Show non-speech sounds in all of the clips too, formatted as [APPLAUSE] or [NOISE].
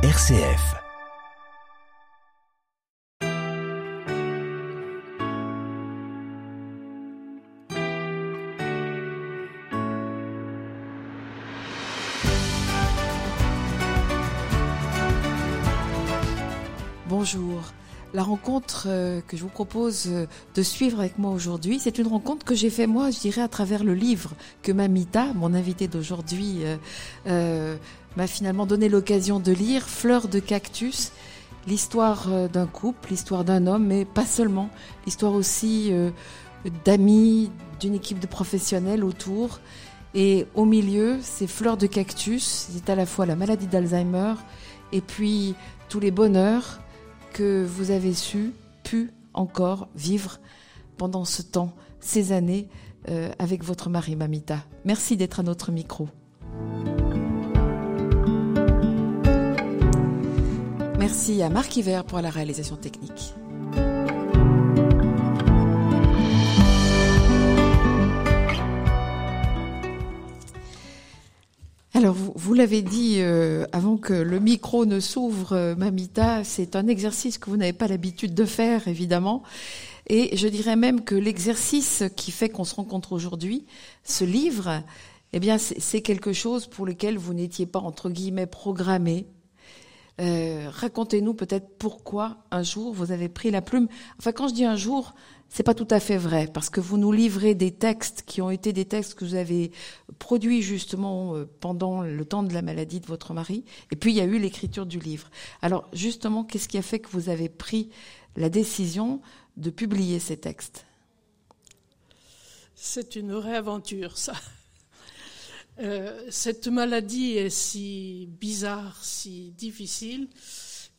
RCF. Bonjour. La rencontre euh, que je vous propose euh, de suivre avec moi aujourd'hui, c'est une rencontre que j'ai fait moi, je dirais, à travers le livre que Mamita, mon invité d'aujourd'hui, euh, m'a finalement donné l'occasion de lire, Fleurs de cactus, l'histoire d'un couple, l'histoire d'un homme, mais pas seulement, l'histoire aussi d'amis, d'une équipe de professionnels autour. Et au milieu, ces fleurs de cactus, c'est à la fois la maladie d'Alzheimer et puis tous les bonheurs que vous avez su, pu encore vivre pendant ce temps, ces années, euh, avec votre mari Mamita. Merci d'être à notre micro. Merci à Marc Hiver pour la réalisation technique. Alors, vous, l'avez dit euh, avant que le micro ne s'ouvre, euh, Mamita, c'est un exercice que vous n'avez pas l'habitude de faire, évidemment. Et je dirais même que l'exercice qui fait qu'on se rencontre aujourd'hui, ce livre, eh bien, c'est quelque chose pour lequel vous n'étiez pas, entre guillemets, programmé. Euh, racontez-nous peut-être pourquoi un jour vous avez pris la plume. Enfin, quand je dis un jour, c'est pas tout à fait vrai parce que vous nous livrez des textes qui ont été des textes que vous avez produits justement euh, pendant le temps de la maladie de votre mari et puis il y a eu l'écriture du livre. Alors justement, qu'est-ce qui a fait que vous avez pris la décision de publier ces textes? C'est une vraie aventure ça. Euh, cette maladie est si bizarre, si difficile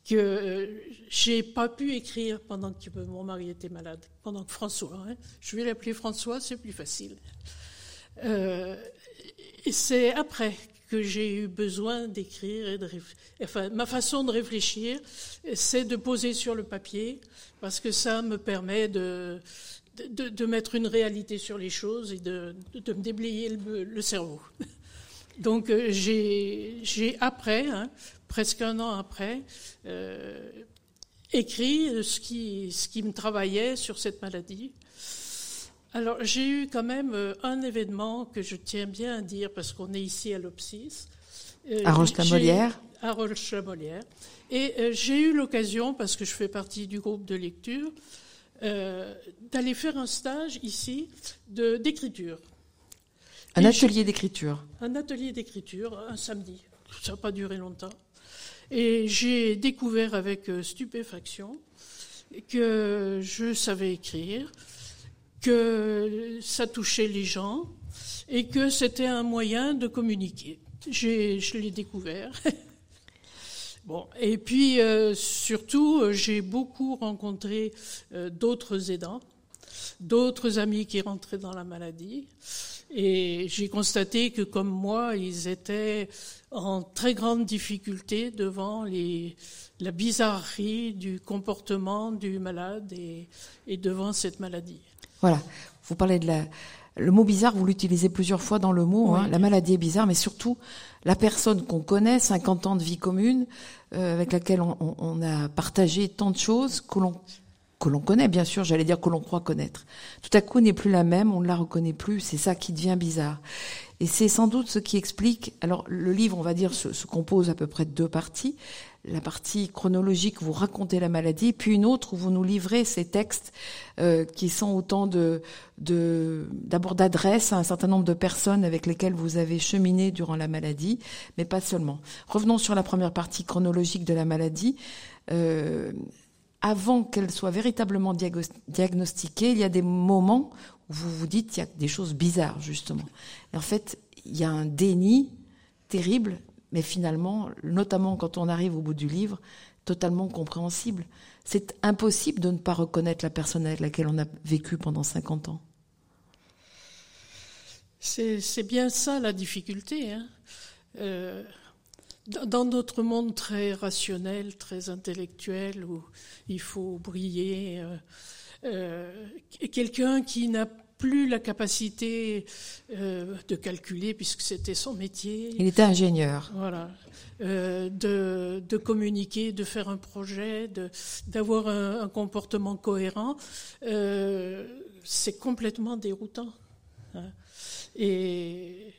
que euh, j'ai pas pu écrire pendant que mon mari était malade, pendant que François. Hein. je vais l'appeler François, c'est plus facile. Euh, et c'est après que j'ai eu besoin d'écrire et de enfin ma façon de réfléchir, c'est de poser sur le papier parce que ça me permet de de, mettre une réalité sur les choses et de, de me déblayer le, cerveau. [LAUGHS] Donc euh, j'ai après, hein, presque un an après, euh, écrit ce qui, ce qui me travaillait sur cette maladie. Alors, j'ai eu quand même euh, un événement que je tiens bien à dire parce qu'on est ici à l'Opsis. Euh, à Roche-la-Molière À Roche-la-Molière. Et j'ai eu l'occasion, parce que je fais partie du groupe de lecture, d'aller faire un stage ici d'écriture. Un atelier d'écriture Un atelier d'écriture, un samedi. Ça n'a pas duré longtemps. Et j'ai découvert avec euh, stupéfaction que je savais écrire, que ça touchait les gens et que c'était un moyen de communiquer. je l'ai découvert. [LAUGHS] et puis euh, surtout, j'ai beaucoup rencontré euh, d'autres aidants, d'autres amis qui rentraient dans la maladie. Et j'ai constaté que comme moi, ils étaient en très grande difficulté devant la bizarrerie du comportement du malade et devant cette maladie. Voilà, vous parlez de la, le mot bizarre, vous l'utilisez plusieurs fois dans le mot. Hein. La maladie est bizarre, mais surtout la personne qu'on connaît, 50 ans de vie commune, euh, avec laquelle on, on, a partagé tant de choses que l'on que l'on connaît, bien sûr, j'allais dire que l'on croit connaître. Tout à coup n'est plus la même, on ne la reconnaît plus, c'est ça qui devient bizarre. Et c'est sans doute ce qui explique, alors le livre, on va dire, se, compose à peu près de deux parties. La partie chronologique, vous racontez la maladie, puis une autre où vous nous livrez ces textes euh, qui sont autant de, d'abord d'adresses à un certain nombre de personnes avec lesquelles vous avez cheminé durant la maladie, mais pas seulement. Revenons sur la première partie chronologique de la maladie. Euh, avant qu'elle soit véritablement diagnostiquée, il y a des moments où vous vous dites qu'il y a des choses bizarres, justement. en fait, il y a un déni terrible, mais finalement, notamment quand on arrive au bout du livre, totalement compréhensible. C'est impossible de ne pas reconnaître la personne avec laquelle on a vécu pendant 50 ans. C'est bien ça la difficulté. Hein. Euh, dans notre monde très rationnel, très intellectuel, où il faut briller, euh, euh, quelqu'un qui n'a plus la capacité euh, de calculer, puisque c'était son métier. Il était ingénieur. Voilà. Euh, de, de, communiquer, de faire un projet, d'avoir un, un, comportement cohérent, euh, c'est complètement déroutant. Hein. Et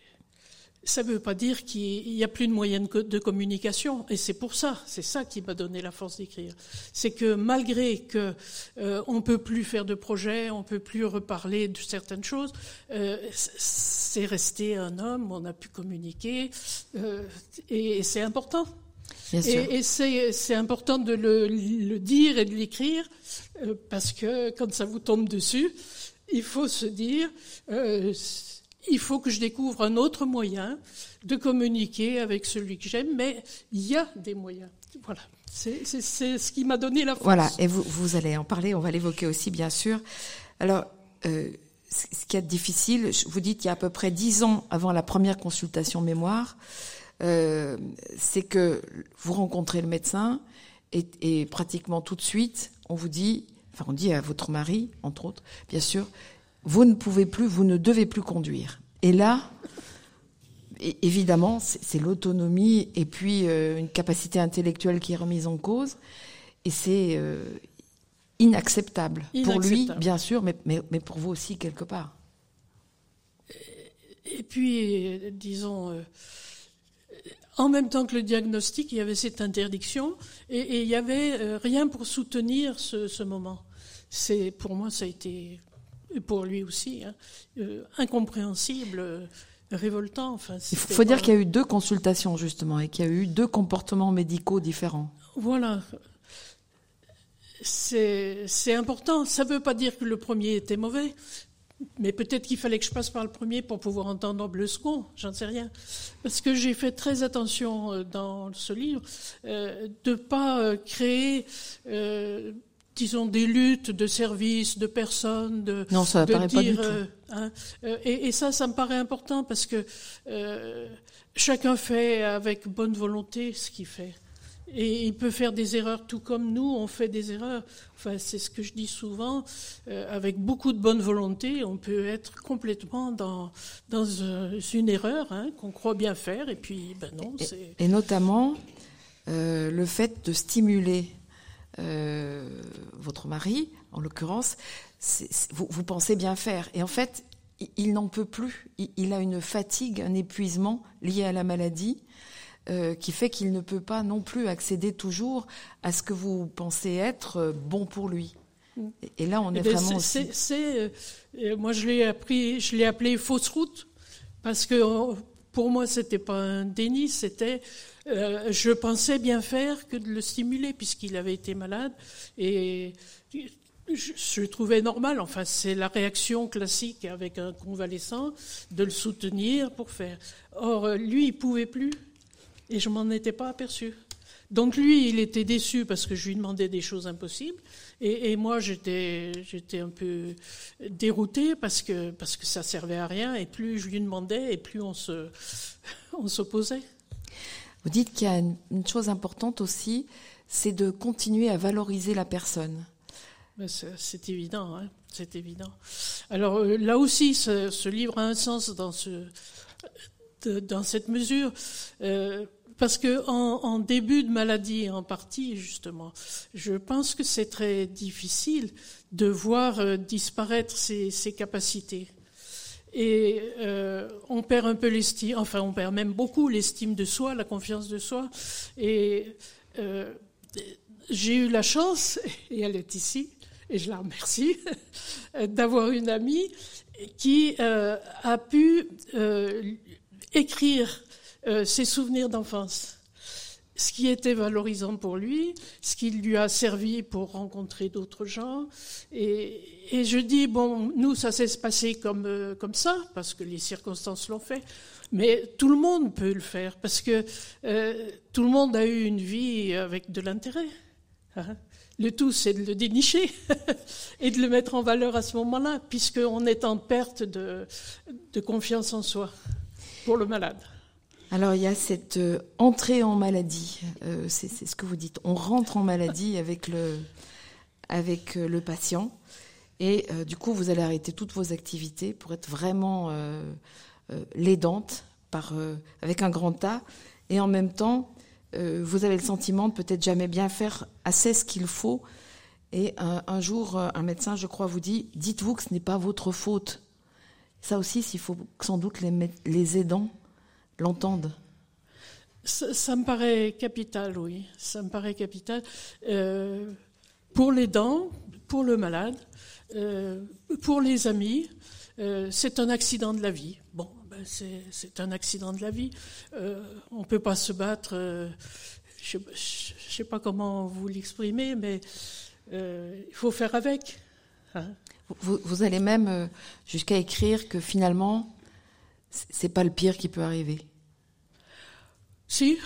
ça ne veut pas dire qu'il n'y a plus de moyens de communication, et c'est pour ça, c'est ça qui m'a donné la force d'écrire. C'est que malgré que euh, on peut plus faire de projets, on peut plus reparler de certaines choses, euh, c'est resté un homme, on a pu communiquer, euh, et, c'est important. Et, et c'est important de le, le, dire et de l'écrire, euh, parce que quand ça vous tombe dessus, il faut se dire il faut que je découvre un autre moyen de communiquer avec celui que j'aime, mais il y a des moyens. Voilà, c'est ce qui m'a donné la force. Voilà, et vous, vous allez en parler, on va l'évoquer aussi, bien sûr. Alors, euh, ce qui est difficile, vous dites qu'il y a à peu près dix ans avant la première consultation mémoire, euh, c'est que vous rencontrez le médecin et, et pratiquement tout de suite, on vous dit, enfin on dit à votre mari, entre autres, bien sûr, vous ne pouvez plus, vous ne devez plus conduire. Et là, évidemment, c'est l'autonomie et puis euh, une capacité intellectuelle qui est remise en cause. Et c'est euh, inacceptable. Pour lui, bien sûr, mais, mais, mais, pour vous aussi, quelque part. Et puis, disons, euh, en même temps que le diagnostic, il y avait cette interdiction et, il n'y avait rien pour soutenir ce, ce moment. C'est Pour moi, ça a été et pour lui aussi, hein, euh, incompréhensible, euh, révoltant. Enfin, Il faut dire qu'il y a eu deux consultations justement et qu'il y a eu deux comportements médicaux différents. Voilà. C'est important. Ça ne veut pas dire que le premier était mauvais, mais peut-être qu'il fallait que je passe par le premier pour pouvoir entendre le second, j'en sais rien. Parce que j'ai fait très attention euh, dans ce livre de ne pas créer disons, des luttes de services, de personnes, de, non, ça de dire, pas du tout. Euh, hein, euh, et, et, ça, ça me paraît important parce que euh, chacun fait avec bonne volonté ce qu'il fait. Et il peut faire des erreurs tout comme nous, on fait des erreurs. Enfin, c'est ce que je dis souvent. Euh, avec beaucoup de bonne volonté, on peut être complètement dans, dans une erreur hein, qu'on croit bien faire, et puis, ben non. Et, et notamment, euh, le fait de stimuler euh, votre mari, en l'occurrence, vous, vous, pensez bien faire. Et en fait, il, n'en peut plus. Il, a une fatigue, un épuisement lié à la maladie. Euh, qui fait qu'il ne peut pas non plus accéder toujours à ce que vous pensez être euh, bon pour lui. Mm. Et, là, on est, eh ben, vraiment aussi... C'est, moi, je l'ai appris, je l'ai appelé fausse route parce que pour moi, c'était pas un déni, c'était euh, je pensais bien faire que de le stimuler puisqu'il avait été malade et je, trouvais normal. Enfin, c'est la réaction classique avec un convalescent de le soutenir pour faire. Or, lui, il pouvait plus et je m'en étais pas aperçu. Donc lui, il était déçu parce que je lui demandais des choses impossibles, et, moi j'étais j'étais un peu dérouté parce que parce que ça servait à rien, et plus je lui demandais, et plus on se [LAUGHS] on s'opposait. Vous dites qu'il y a une, chose importante aussi, c'est de continuer à valoriser la personne. C'est évident, hein c'est évident. Alors euh, là aussi, ce, livre a un sens dans ce dans cette mesure. Euh, parce que en, début de maladie, en partie justement, je pense que c'est très difficile de voir euh, disparaître ces, ces, capacités. Et euh, on perd un peu l'estime, enfin on perd même beaucoup l'estime de soi, la confiance de soi. Et euh, j'ai eu la chance, [LAUGHS] et elle est ici, et je la remercie, [LAUGHS] d'avoir une amie qui euh, a pu écrire ses souvenirs d'enfance, ce qui était valorisant pour lui, ce qui lui a servi pour rencontrer d'autres gens. Et, je dis, bon, nous, ça s'est passé comme, euh, comme ça, parce que les circonstances l'ont fait. Mais tout le monde peut le faire, parce que euh, tout le monde a eu une vie avec de l'intérêt. Hein? le tout, c'est de le dénicher [LAUGHS] et de le mettre en valeur à ce moment-là, puisqu'on est en perte de, de confiance en soi pour le malade. Alors il y a cette euh, entrée en maladie, euh, c'est ce que vous dites. On rentre en maladie avec le euh, patient. Et du coup, vous allez arrêter toutes vos activités pour être vraiment l'aidante avec un grand A. Et en même temps, vous avez le sentiment de peut-être jamais bien faire assez ce qu'il faut. Et un, jour, un médecin, je crois, vous dit dites-vous que ce n'est pas votre faute. Ça aussi, il faut sans doute les, les aidants l'entendent. Ça, me paraît capital, oui. Ça me paraît capital. Euh, pour les dents, pour le malade, euh, pour les amis, euh, c'est un accident de la vie. Bon, ben c'est un accident de la vie. on ne peut pas se battre. je ne sais pas comment vous l'exprimer, mais il faut faire avec. Hein. Vous, vous, allez même jusqu'à écrire que finalement, c'est pas le pire qui peut arriver. Si,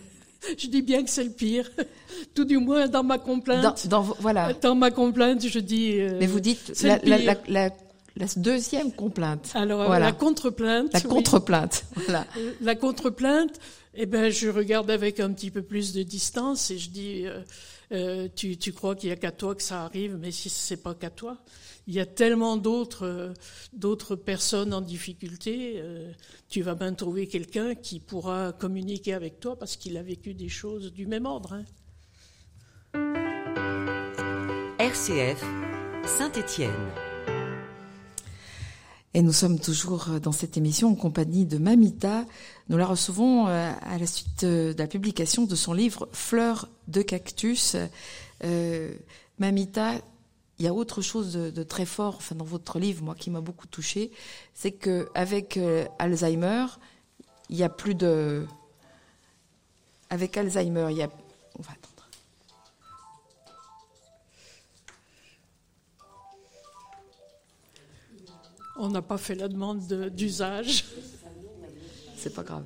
[LAUGHS] je dis bien que c'est le pire. [LAUGHS] Tout du moins dans ma complainte. Dans, voilà. Dans ma complainte, je dis. Euh, Mais vous dites la, la, la, la, deuxième complainte. Alors voilà. la contre-plainte. La contre-plainte. [LAUGHS] Voilà. La contre-plainte. Eh ben, je regarde avec un petit peu plus de distance et je dis, euh, euh, tu, crois qu'il y a qu'à toi que ça arrive, mais si c'est pas qu'à toi, il y a tellement d'autres euh, d'autres personnes en difficulté. Tu vas bien trouver quelqu'un qui pourra communiquer avec toi parce qu'il a vécu des choses du même ordre. Hein. RCF Saint-Étienne. Et nous sommes toujours dans cette émission en compagnie de Mamita. Nous la recevons euh, à la suite de la publication de son livre Fleurs de cactus. Mamita, il y a autre chose de, très fort, enfin dans votre livre, moi qui m'a beaucoup touché, c'est que avec euh, Alzheimer, il y a plus de, avec Alzheimer, il y a, On n'a pas fait la demande d'usage. C'est pas grave.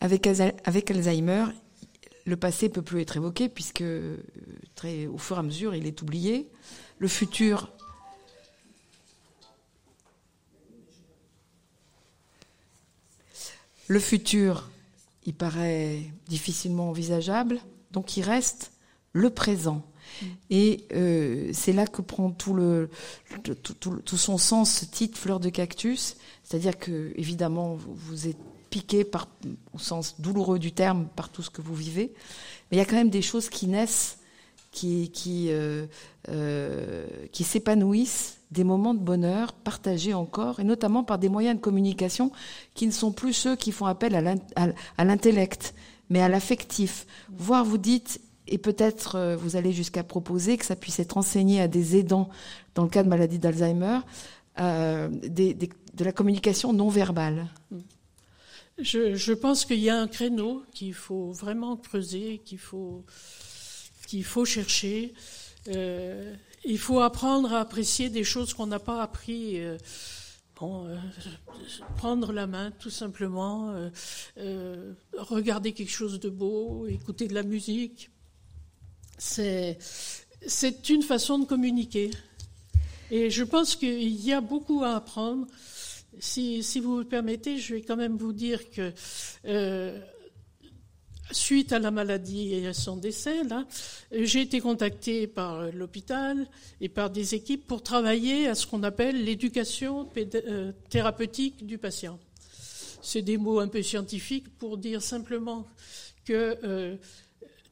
Avec, Alzheimer, le passé peut plus être évoqué puisque au fur et à mesure il est oublié. Le futur Le futur, il paraît difficilement envisageable, donc il reste le présent. Et euh, c'est là que prend tout, son sens ce titre Fleur de cactus, c'est-à-dire que évidemment vous êtes piqué au sens douloureux du terme par tout ce que vous vivez. Mais il y a quand même des choses qui naissent, qui, qui, euh, euh, qui s'épanouissent, des moments de bonheur partagés encore, et notamment par des moyens de communication qui ne sont plus ceux qui font appel à l'intellect, mais à l'affectif. Voire vous dites, et peut-être euh, vous allez jusqu'à proposer que ça puisse être enseigné à des aidants dans le cas de maladie d'Alzheimer, euh, de la communication non verbale. Mm. Je, pense qu'il y a un créneau qu'il faut vraiment creuser, qu'il faut, chercher. Euh, il faut apprendre à apprécier des choses qu'on n'a pas appris. Prendre la main, tout simplement, regarder quelque chose de beau, écouter de la musique. C'est, une façon de communiquer. Et je pense qu'il y a beaucoup à apprendre. Si, vous me permettez, je vais quand même vous dire que euh, suite à la maladie et à son décès, j'ai été contactée par l'hôpital et par des équipes pour travailler à ce qu'on appelle l'éducation euh, thérapeutique du patient. C'est des mots un peu scientifiques pour dire simplement que euh,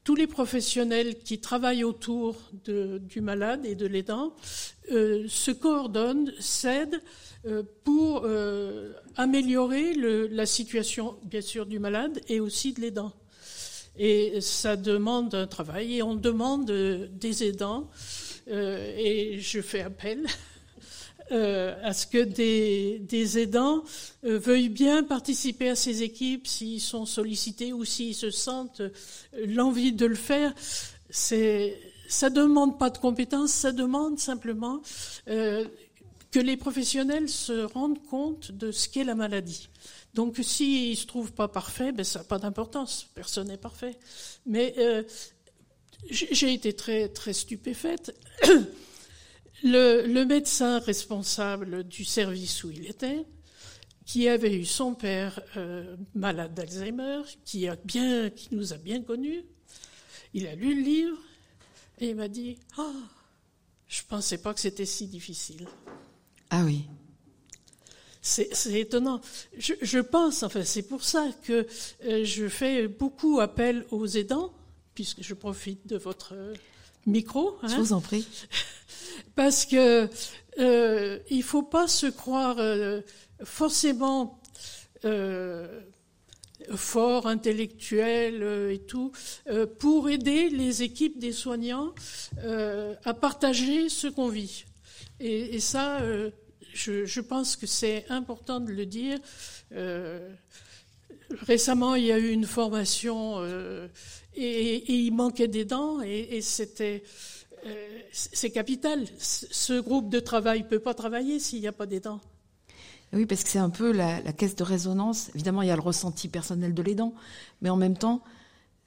tous les professionnels qui travaillent autour du malade et de l'aidant se coordonnent, s'aident euh, pour euh, améliorer le, la situation, bien sûr, du malade et aussi de l'aidant. Et ça demande un travail et on demande des aidants, euh, et je fais appel euh, à ce que des, aidants euh, veuillent bien participer à ces équipes s'ils sont sollicités ou s'ils se sentent l'envie de le faire. C'est ça demande pas de compétences, ça demande simplement euh, que les professionnels se rendent compte de ce qu'est la maladie. Donc s'ils ne se trouvent pas parfaits, ben, ça n'a pas d'importance, personne n'est parfait. Mais euh, j'ai été très, très stupéfaite. [COUGHS] Le, le, médecin responsable du service où il était, qui avait eu son père euh, malade d'Alzheimer, qui, a bien, qui nous a bien connus, il a lu le livre, Et il m'a dit oh, Je pensais pas que c'était si difficile. Ah oui. C'est étonnant. Je, je, pense, enfin, c'est pour ça que euh, je fais beaucoup appel aux aidants, puisque je profite de votre micro. Hein, je vous en prie. Parce que euh, il faut pas se croire euh, forcément euh, fort, intellectuel euh, et tout, pour aider les équipes des soignants à partager ce qu'on vit. Et, ça, je, pense que c'est important de le dire. récemment, il y a eu une formation et, il manquait des dents et c'était c'est capital. Ce groupe de travail ne peut pas travailler s'il n'y a pas des dents. Oui, parce que c'est un peu la, la, caisse de résonance. Évidemment, il y a le ressenti personnel de l'aidant, mais en même temps,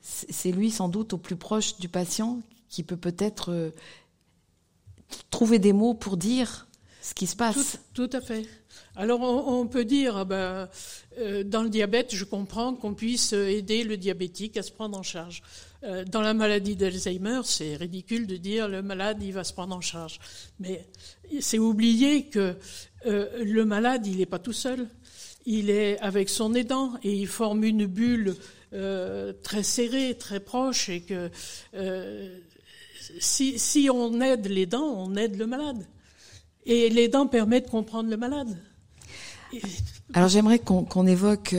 c'est lui sans doute au plus proche du patient qui peut peut-être euh, trouver des mots pour dire ce qui se passe. Tout, tout à fait. Alors on, on peut dire, ah ben, euh, dans le diabète, je comprends qu'on puisse aider le diabétique à se prendre en charge. Euh, dans la maladie d'Alzheimer, c'est ridicule de dire le malade il va se prendre en charge, mais c'est oublier que euh, le malade, il n'est pas tout seul. Il est avec son aidant et il forme une bulle euh, très serrée, très proche, et que si, si, on aide l'aidant, on aide le malade. Et l'aidant permet de comprendre le malade. Alors j'aimerais qu'on évoque,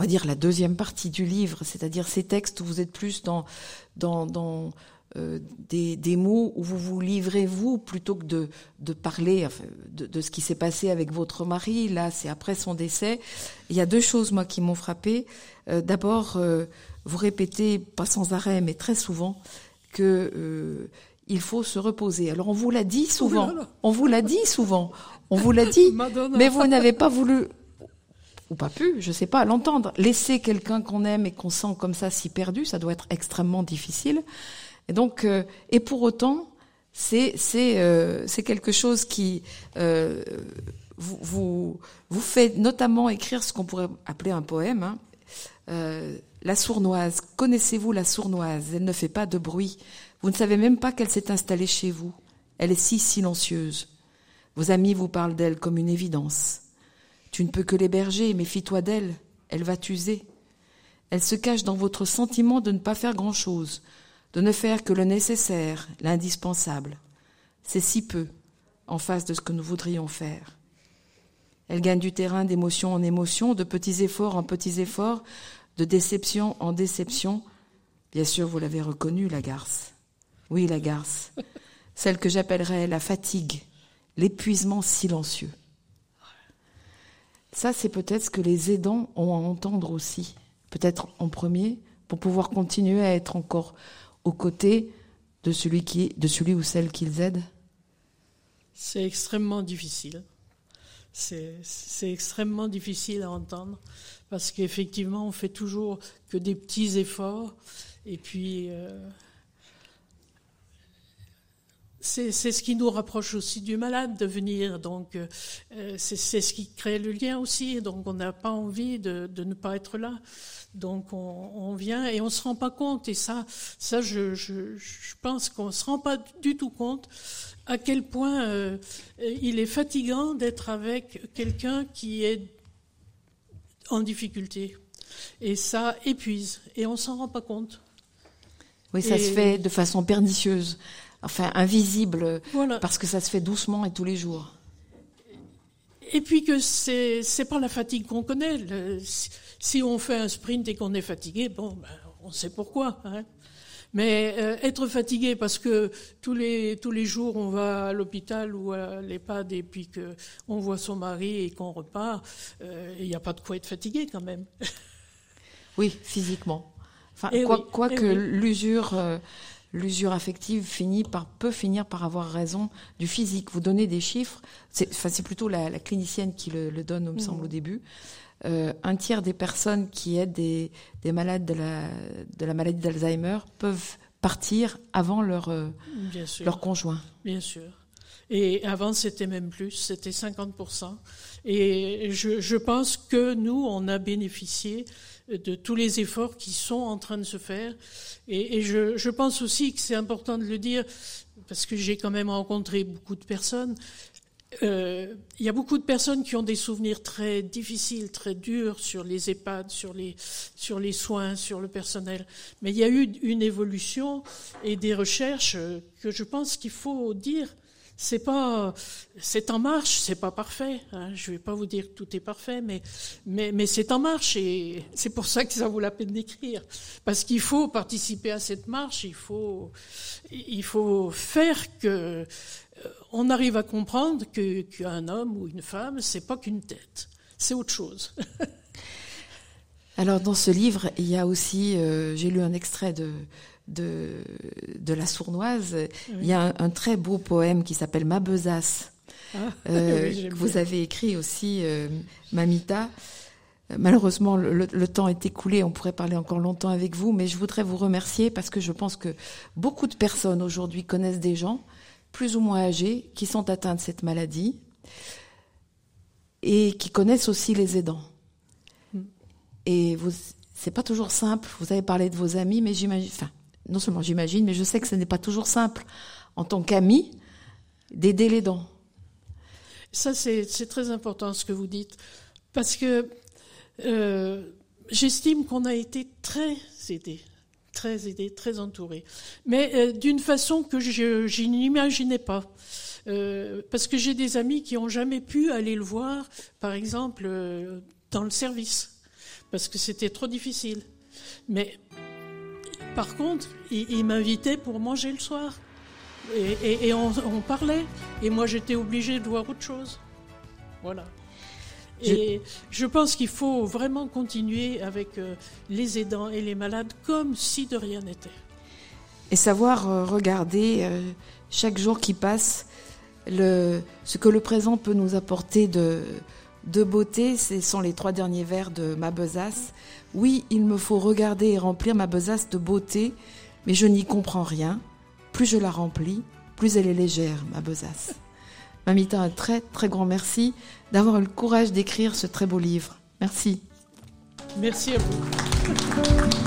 on va dire, la deuxième partie du livre, c'est-à-dire ces textes où vous êtes plus dans, dans, dans euh, des, des, mots où vous vous livrez vous plutôt que de, de parler enfin, de, de, ce qui s'est passé avec votre mari. Là, c'est après son décès. Il y a deux choses moi qui m'ont frappé. Euh, D'abord, euh, vous répétez pas sans arrêt, mais très souvent que il faut se reposer. Alors on vous l'a dit souvent. On vous l'a dit souvent. On vous l'a dit, [LAUGHS] mais vous n'avez pas voulu ou pas pu, je sais pas, l'entendre. Laisser quelqu'un qu'on aime et qu'on sent comme ça si perdu, ça doit être extrêmement difficile. Et donc, euh, et pour autant, c'est c'est euh, c'est quelque chose qui euh, vous, vous, vous fait notamment écrire ce qu'on pourrait appeler un poème. Hein. Euh, la sournoise, connaissez-vous la sournoise? Elle ne fait pas de bruit. Vous ne savez même pas qu'elle s'est installée chez vous. Elle est si silencieuse. Vos amis vous parlent d'elle comme une évidence. Tu ne peux que l'héberger, méfie-toi d'elle. Elle va t'user. Elle se cache dans votre sentiment de ne pas faire grand-chose, de ne faire que le nécessaire, l'indispensable. C'est si peu en face de ce que nous voudrions faire. Elle gagne du terrain d'émotion en émotion, de petits efforts en petits efforts, de déception en déception. Bien sûr, vous l'avez reconnue, la garce. Oui, la garce. Celle que j'appellerais la fatigue, l'épuisement silencieux. Ça, c'est peut-être ce que les aidants ont à entendre aussi, peut-être en premier, pour pouvoir continuer à être encore aux côtés de celui, qui, de celui ou celle qu'ils aident C'est extrêmement difficile. C'est extrêmement difficile à entendre parce qu'effectivement, on fait toujours que des petits efforts et puis euh, c'est ce qui nous rapproche aussi du malade de venir. Donc euh, c'est ce qui crée le lien aussi. Donc on n'a pas envie de, de, ne pas être là. Donc on, on, vient et on se rend pas compte. Et ça, ça je, je, je pense qu'on se rend pas du tout compte à quel point euh, il est fatigant d'être avec quelqu'un qui est en difficulté. Et ça épuise. Et on s'en rend pas compte. Oui, ça et... se fait de façon pernicieuse, enfin invisible, voilà. parce que ça se fait doucement et tous les jours. Et puis que c'est c'est pas la fatigue qu'on connaît. Le, si on fait un sprint et qu'on est fatigué, bon, ben, on sait pourquoi. Hein. Mais euh, être fatigué parce que tous les tous les jours on va à l'hôpital ou à l'EHPAD et puis que on voit son mari et qu'on repart, euh, il n'y a pas de quoi être fatigué quand même. oui, physiquement. Enfin, et quoi, oui, quoi que oui. l'usure. Euh, l'usure affective finit par, peut finir par avoir raison du physique. Vous donnez des chiffres, c'est, enfin, c'est plutôt la, la, clinicienne qui le, le donne, me mmh. semble, au début euh, un tiers des personnes qui aident des, des malades de la, de la maladie d'Alzheimer peuvent partir avant leur, euh, leur conjoint. Bien sûr. Et avant, c'était même plus, c'était 50%. Et je, pense que nous, on a bénéficié de tous les efforts qui sont en train de se faire. Et, je, pense aussi que c'est important de le dire, parce que j'ai quand même rencontré beaucoup de personnes. Euh, il y a beaucoup de personnes qui ont des souvenirs très difficiles, très durs sur les EHPAD, sur les soins, sur le personnel. Mais il y a eu une évolution et des recherches que je pense qu'il faut dire c'est pas, c'est en marche, c'est pas parfait. Hein. Je vais pas vous dire que tout est parfait, mais mais, c'est en marche et c'est pour ça que ça vaut la peine d'écrire, parce qu'il faut participer à cette marche, il faut il faut faire que euh, on arrive à comprendre que qu'un homme ou une femme, c'est pas qu'une tête, c'est autre chose. [LAUGHS] Alors dans ce livre, il y a aussi, euh, j'ai lu un extrait de de, de la sournoise, il y a un, très beau poème qui s'appelle Ma besace, ah, [LAUGHS] euh, que vous avez écrit aussi, euh, Mamita. Malheureusement, le, temps est écoulé, on pourrait parler encore longtemps avec vous, mais je voudrais vous remercier parce que je pense que beaucoup de personnes aujourd'hui connaissent des gens, plus ou moins âgés, qui sont atteints de cette maladie et qui connaissent aussi les aidants. Mm. Et vous, c'est pas toujours simple. Vous avez parlé de vos amis, mais j'imagine, enfin, non seulement j'imagine, mais je sais que ce n'est pas toujours simple, en tant qu'ami, d'aider les dents. Ça, c'est très important ce que vous dites, parce que euh, j'estime qu'on a été très aidés, très aidés, très entourés, mais euh, d'une façon que je, n'imaginais pas. Euh, parce que j'ai des amis qui n'ont jamais pu aller le voir, par exemple, dans le service, parce que c'était trop difficile. Mais par contre, il, m'invitait pour manger le soir. Et, on, parlait. Et moi, j'étais obligée de voir autre chose. Voilà. Et je, pense qu'il faut vraiment continuer avec euh, les aidants et les malades comme si de rien n'était. Et savoir euh, regarder euh, chaque jour qui passe le, ce que le présent peut nous apporter de, de beauté. Ce sont les trois derniers vers de ma besace. Oui, il me faut regarder et remplir ma besace de beauté, mais je n'y comprends rien. Plus je la remplis, plus elle est légère, ma besace. [LAUGHS] Mamita, un très très grand merci d'avoir eu le courage d'écrire ce très beau livre. Merci. Merci à vous.